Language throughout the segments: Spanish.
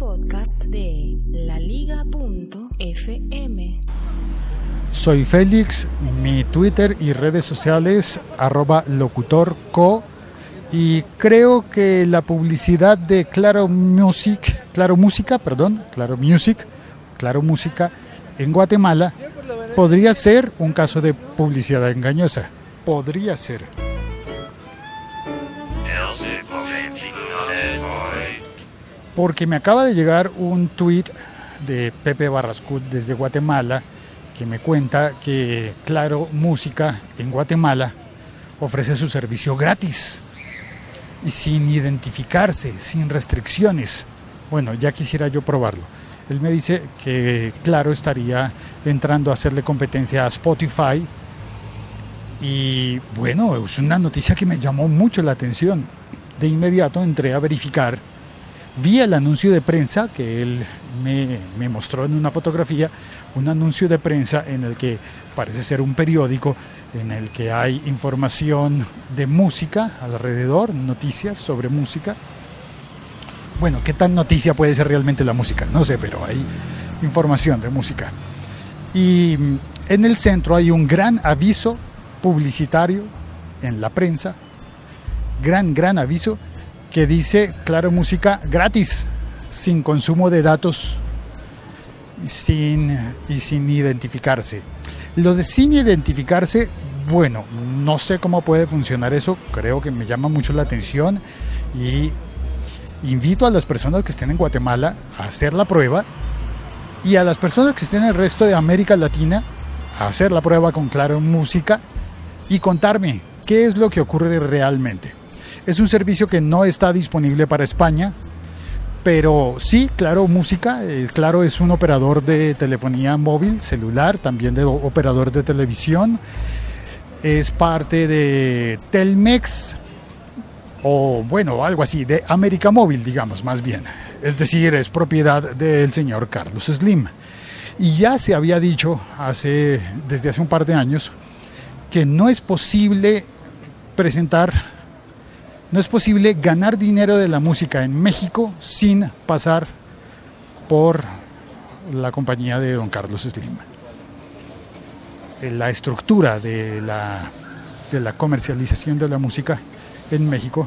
podcast de laliga.fm. Soy Félix, mi Twitter y redes sociales arroba locutorco y creo que la publicidad de Claro Music, Claro Música, perdón, Claro Music, Claro Música en Guatemala podría ser un caso de publicidad engañosa. Podría ser. Porque me acaba de llegar un tweet de Pepe Barrascut desde Guatemala que me cuenta que Claro Música en Guatemala ofrece su servicio gratis y sin identificarse, sin restricciones. Bueno, ya quisiera yo probarlo. Él me dice que Claro estaría entrando a hacerle competencia a Spotify y bueno, es una noticia que me llamó mucho la atención. De inmediato entré a verificar, vi el anuncio de prensa que él me, mostró en una fotografía, un anuncio de prensa en el que parece ser un periódico en el que hay información de música alrededor, noticias sobre música. Bueno, ¿qué tan noticia puede ser realmente la música? No sé, pero hay información de música. Y en el centro hay un gran aviso publicitario en la prensa, gran, gran aviso que dice, claro, música gratis, sin consumo de datos sin, y sin identificarse. Lo de sin identificarse, bueno, no sé cómo puede funcionar eso, creo que me llama mucho la atención y invito a las personas que estén en Guatemala a hacer la prueba y a las personas que estén en el resto de América Latina a hacer la prueba con Claro Música y contarme qué es lo que ocurre realmente. Es un servicio que no está disponible para España, pero sí, Claro Música, eh, Claro es un operador de telefonía móvil, celular, también de operador de televisión. Es parte de Telmex, o bueno, algo así, de América Móvil, digamos, más bien. Es decir, es propiedad del señor Carlos Slim. Y ya se había dicho hace, desde hace un par de años que no es posible presentar no es posible ganar dinero de la música en México sin pasar por la compañía de don Carlos Slim. La estructura de la, de la comercialización de la música en México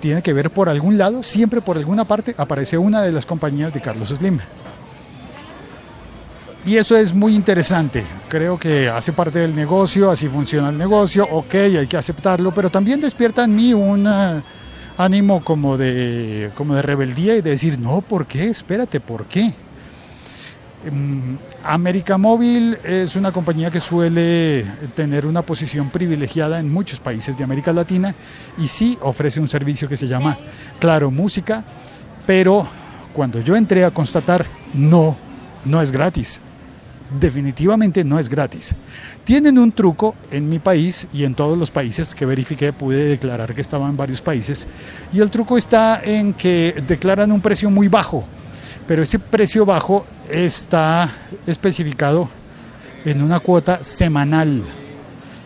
tiene que ver por algún lado, siempre por alguna parte aparece una de las compañías de Carlos Slim. Y eso es muy interesante. Creo que hace parte del negocio, así funciona el negocio, ok, hay que aceptarlo, pero también despierta en mí un uh, ánimo como de, como de rebeldía y de decir, no, ¿por qué? Espérate, ¿por qué? Um, América Móvil es una compañía que suele tener una posición privilegiada en muchos países de América Latina y sí ofrece un servicio que se llama Claro Música, pero cuando yo entré a constatar, no, no es gratis definitivamente no es gratis. Tienen un truco en mi país y en todos los países que verifiqué, pude declarar que estaba en varios países, y el truco está en que declaran un precio muy bajo, pero ese precio bajo está especificado en una cuota semanal.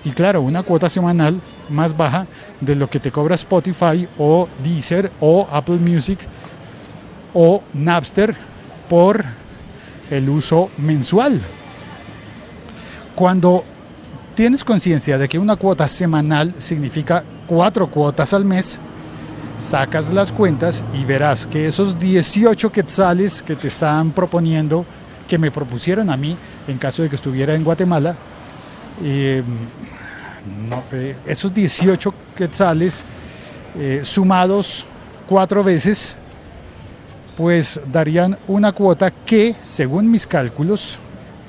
Y claro, una cuota semanal más baja de lo que te cobra Spotify o Deezer o Apple Music o Napster por el uso mensual. Cuando tienes conciencia de que una cuota semanal significa cuatro cuotas al mes, sacas las cuentas y verás que esos 18 quetzales que te están proponiendo, que me propusieron a mí en caso de que estuviera en Guatemala, eh, eh, esos 18 quetzales eh, sumados cuatro veces, pues darían una cuota que, según mis cálculos,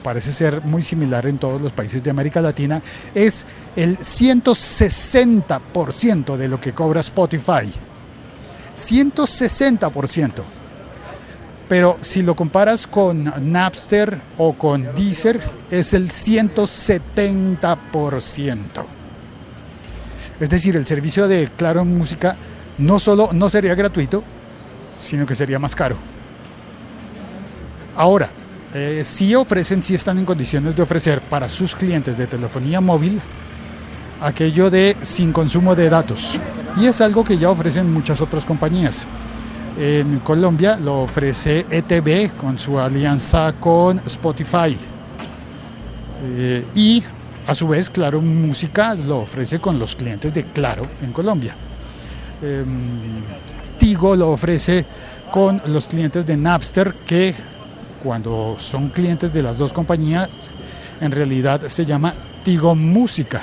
parece ser muy similar en todos los países de América Latina, es el 160% de lo que cobra Spotify. 160%. Pero si lo comparas con Napster o con Deezer, es el 170%. Es decir, el servicio de Claro Música no solo no sería gratuito, sino que sería más caro. Ahora, eh, sí ofrecen, sí están en condiciones de ofrecer para sus clientes de telefonía móvil aquello de sin consumo de datos. Y es algo que ya ofrecen muchas otras compañías. En Colombia lo ofrece ETV con su alianza con Spotify. Eh, y a su vez, Claro Música lo ofrece con los clientes de Claro en Colombia. Em, Tigo lo ofrece con los clientes de Napster que cuando son clientes de las dos compañías en realidad se llama Tigo Música,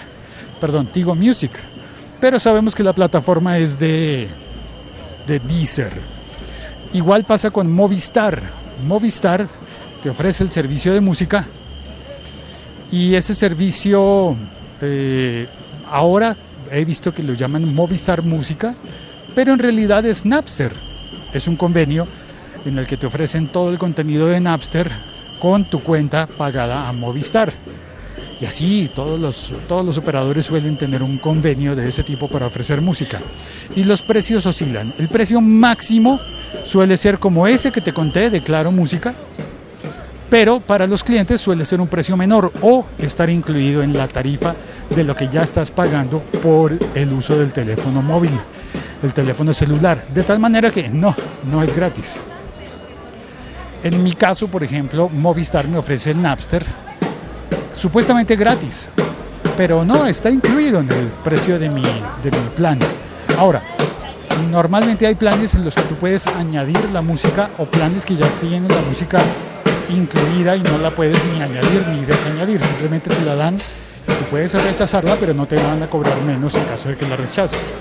perdón, Tigo Music. Pero sabemos que la plataforma es de, de Deezer. Igual pasa con Movistar. Movistar te ofrece el servicio de música y ese servicio eh, ahora he visto que lo llaman Movistar Música, pero en realidad es Napster. Es un convenio en el que te ofrecen todo el contenido de Napster con tu cuenta pagada a Movistar. Y así todos los, todos los operadores suelen tener un convenio de ese tipo para ofrecer música. Y los precios oscilan. El precio máximo suele ser como ese que te conté de Claro Música, pero para los clientes suele ser un precio menor o estar incluido en la tarifa de lo que ya estás pagando por el uso del teléfono móvil, el teléfono celular, de tal manera que no, no es gratis. En mi caso, por ejemplo, Movistar me ofrece el Napster supuestamente gratis, pero no, está incluido en el precio de mi, de mi plan. Ahora, normalmente hay planes en los que tú puedes añadir la música o planes que ya tienen la música incluida y no la puedes ni añadir ni desañadir, simplemente te la dan, tú puedes rechazarla, pero no te van a cobrar menos en caso de que la rechaces.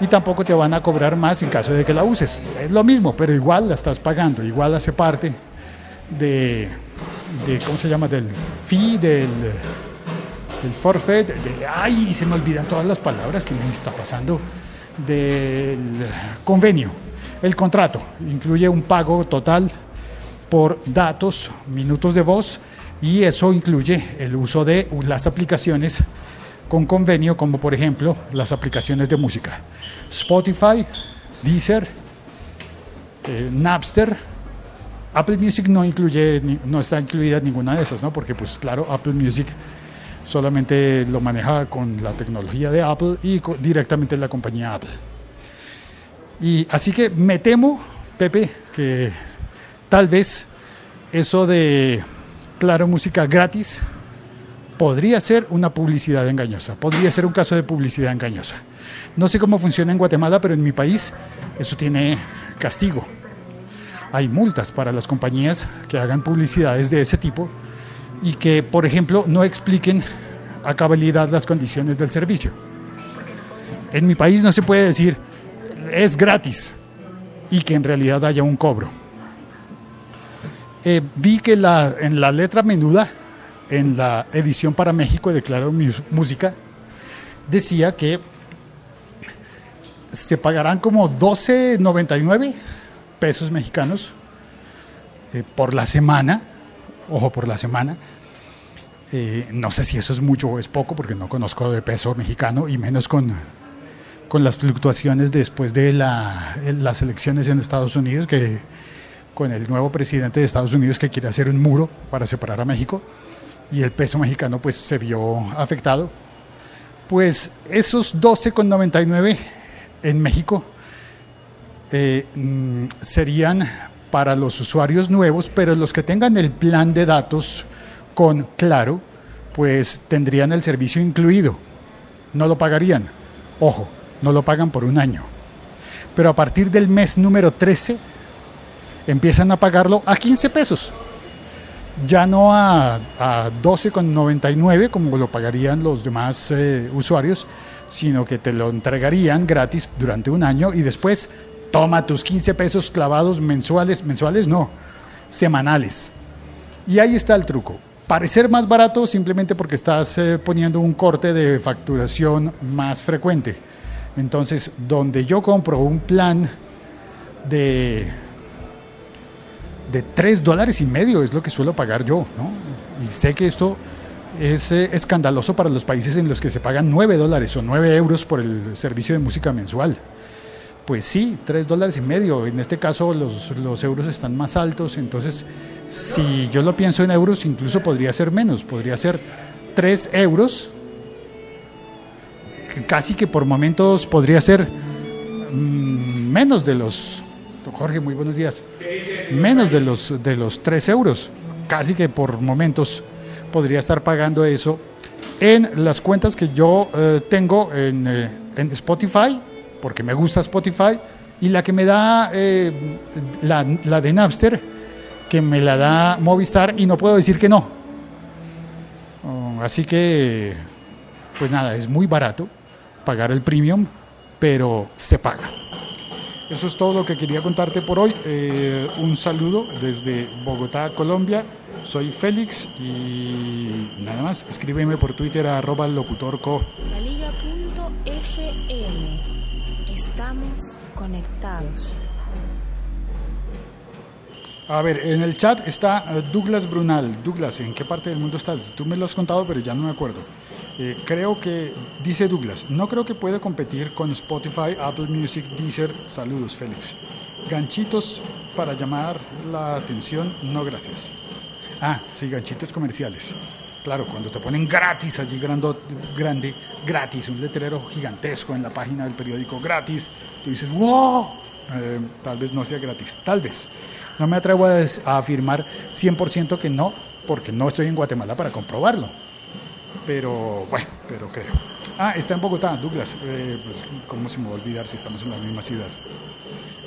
Y tampoco te van a cobrar más en caso de que la uses. Es lo mismo, pero igual la estás pagando, igual hace parte de, ¿cómo se llama? Del fee, del, del forfait, de, ay, se me olvidan todas las palabras que me está pasando, del convenio. El contrato incluye un pago total por datos, minutos de voz y eso incluye el uso de las aplicaciones con convenio como por ejemplo las aplicaciones de música. Spotify, Deezer, eh, Napster, Apple Music no incluye, no está incluida ninguna de esas, ¿no? Porque pues claro, Apple Music solamente lo maneja con la tecnología de Apple y directamente la compañía Apple. Y así que me temo, Pepe, que Tal vez eso de Claro Música gratis podría ser una publicidad engañosa, podría ser un caso de publicidad engañosa. No sé cómo funciona en Guatemala, pero en mi país eso tiene castigo. Hay multas para las compañías que hagan publicidades de ese tipo y que, por ejemplo, no expliquen a cabalidad las condiciones del servicio. En mi país no se puede decir es gratis y que en realidad haya un cobro. Eh, vi que la, en la letra menuda, en la edición para México de Claro Música, decía que se pagarán como 12.99 pesos mexicanos eh, por la semana, ojo, por la semana. Eh, no sé si eso es mucho o es poco, porque no conozco de peso mexicano y menos con, con las fluctuaciones después de la, las elecciones en Estados Unidos, que con el nuevo presidente de Estados Unidos que quiere hacer un muro para separar a México y el peso mexicano pues se vio afectado. Pues esos 12,99 en México eh, mm, serían para los usuarios nuevos, pero los que tengan el plan de datos con Claro, pues tendrían el servicio incluido. No lo pagarían. Ojo, no lo pagan por un año. Pero a partir del mes número 13 empiezan a pagarlo a 15 pesos. Ya no a, a 12,99 como lo pagarían los demás eh, usuarios, sino que te lo entregarían gratis durante un año y después toma tus 15 pesos clavados mensuales, mensuales no, semanales. Y ahí está el truco. Parecer más barato simplemente porque estás eh, poniendo un corte de facturación más frecuente. Entonces, donde yo compro un plan de de 3 dólares y medio es lo que suelo pagar yo, ¿no? Y sé que esto es eh, escandaloso para los países en los que se pagan 9 dólares o 9 euros por el servicio de música mensual. Pues sí, 3 dólares y medio. En este caso los, los euros están más altos, entonces si yo lo pienso en euros, incluso podría ser menos, podría ser 3 euros, casi que por momentos podría ser mm, menos de los Jorge, muy buenos días. Menos de los, de los 3 euros. Casi que por momentos podría estar pagando eso en las cuentas que yo eh, tengo en, eh, en, Spotify, porque me gusta Spotify, y la que me da eh, la, la, de Napster, que me la da Movistar, y no puedo decir que no. Oh, así que, pues nada, es muy barato pagar el premium, pero se paga. Eso es todo lo que quería contarte por hoy. un saludo desde Bogotá, Colombia. Soy Félix y nada más, escríbeme por Twitter a arroba locutorco. La Liga.fm. Estamos conectados. A ver, en el chat está eh, Douglas Brunal. Douglas, ¿en qué parte del mundo estás? Tú me lo has contado, pero ya no me acuerdo. Eh, creo que, dice Douglas, no creo que pueda competir con Spotify, Apple Music, Deezer. Saludos, Félix. Ganchitos para llamar la atención, no gracias. Ah, sí, ganchitos comerciales. Claro, cuando te ponen gratis allí grande, grande, gratis, un letrero gigantesco en la página del periódico gratis, tú dices, wow, eh, tal vez no sea gratis, tal vez. No me atrevo a, a afirmar 100% que no, porque no estoy en Guatemala para comprobarlo. Pero bueno, pero creo. Ah, está en Bogotá, Douglas. Eh, pues, ¿Cómo se me va a olvidar si estamos en la misma ciudad?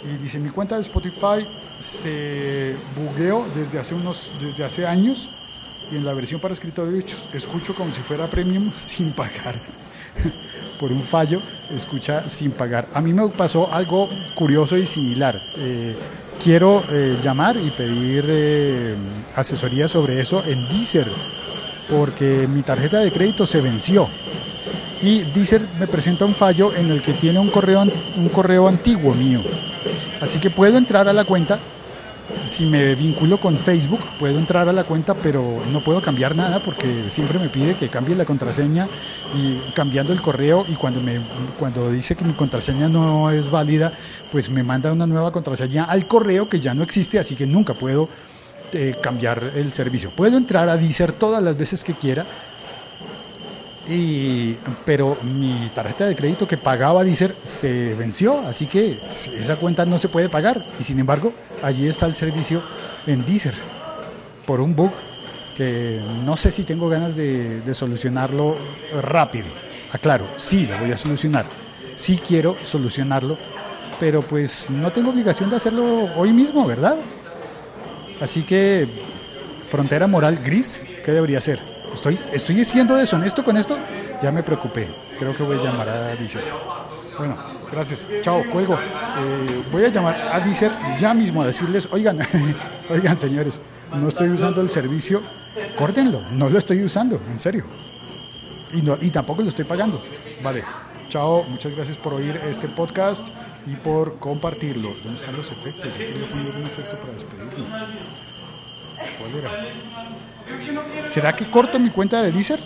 Y dice, mi cuenta de Spotify se bugueó desde hace, unos, desde hace años y en la versión para escritorio escucho como si fuera premium sin pagar. Por un fallo, escucha sin pagar. A mí me pasó algo curioso y similar. Eh, quiero eh, llamar y pedir eh, asesoría sobre eso en Deezer, porque mi tarjeta de crédito se venció. Y Deezer me presenta un fallo en el que tiene un correo, un correo antiguo mío. Así que puedo entrar a la cuenta. Si me vinculo con Facebook, puedo entrar a la cuenta, pero no puedo cambiar nada porque siempre me pide que cambie la contraseña y cambiando el correo y cuando me cuando dice que mi contraseña no es válida, pues me manda una nueva contraseña al correo que ya no existe, así que nunca puedo eh, cambiar el servicio. Puedo entrar a Deezer todas las veces que quiera, y, pero mi tarjeta de crédito que pagaba Deezer se venció, así que esa cuenta no se puede pagar. Y sin embargo, allí está el servicio en Deezer por un bug que no sé si tengo ganas de, de solucionarlo rápido. Aclaro, sí, lo voy a solucionar. Sí quiero solucionarlo, pero pues no tengo obligación de hacerlo hoy mismo, ¿verdad? Así que, frontera moral gris, ¿qué debería ser? Estoy, estoy siendo deshonesto con esto. Ya me preocupé. Creo que voy a llamar a Deezer. Bueno, gracias. Chao, cuelgo. Eh, voy a llamar a Deezer ya mismo a decirles, oigan, oigan señores, no estoy usando el servicio. Córtenlo, no lo estoy usando, en serio. Y, no, y tampoco lo estoy pagando. Vale. Chao, muchas gracias por oír este podcast y por compartirlo. ¿Dónde están los efectos? Yo quería un efecto para despedirme. ¿Cuál era? ¿Será que corto mi cuenta de Deezer?